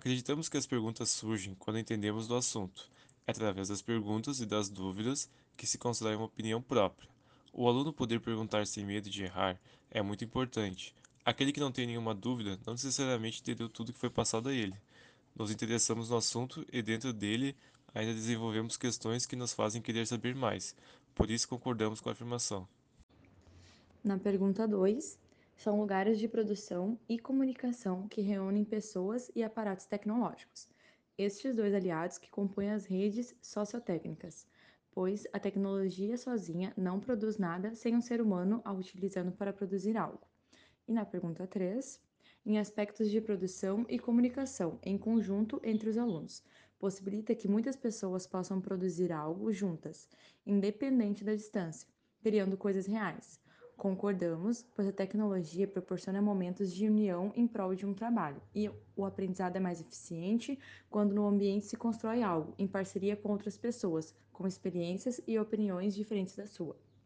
Acreditamos que as perguntas surgem quando entendemos do assunto. É através das perguntas e das dúvidas que se constrói uma opinião própria. O aluno poder perguntar sem medo de errar é muito importante. Aquele que não tem nenhuma dúvida não necessariamente entendeu tudo que foi passado a ele. Nos interessamos no assunto e, dentro dele, ainda desenvolvemos questões que nos fazem querer saber mais. Por isso, concordamos com a afirmação. Na pergunta 2, são lugares de produção e comunicação que reúnem pessoas e aparatos tecnológicos. Estes dois aliados que compõem as redes sociotécnicas, pois a tecnologia sozinha não produz nada sem um ser humano a utilizando para produzir algo. E na pergunta 3, em aspectos de produção e comunicação em conjunto entre os alunos, possibilita que muitas pessoas possam produzir algo juntas, independente da distância, criando coisas reais Concordamos, pois a tecnologia proporciona momentos de união em prol de um trabalho, e o aprendizado é mais eficiente quando no ambiente se constrói algo, em parceria com outras pessoas, com experiências e opiniões diferentes da sua.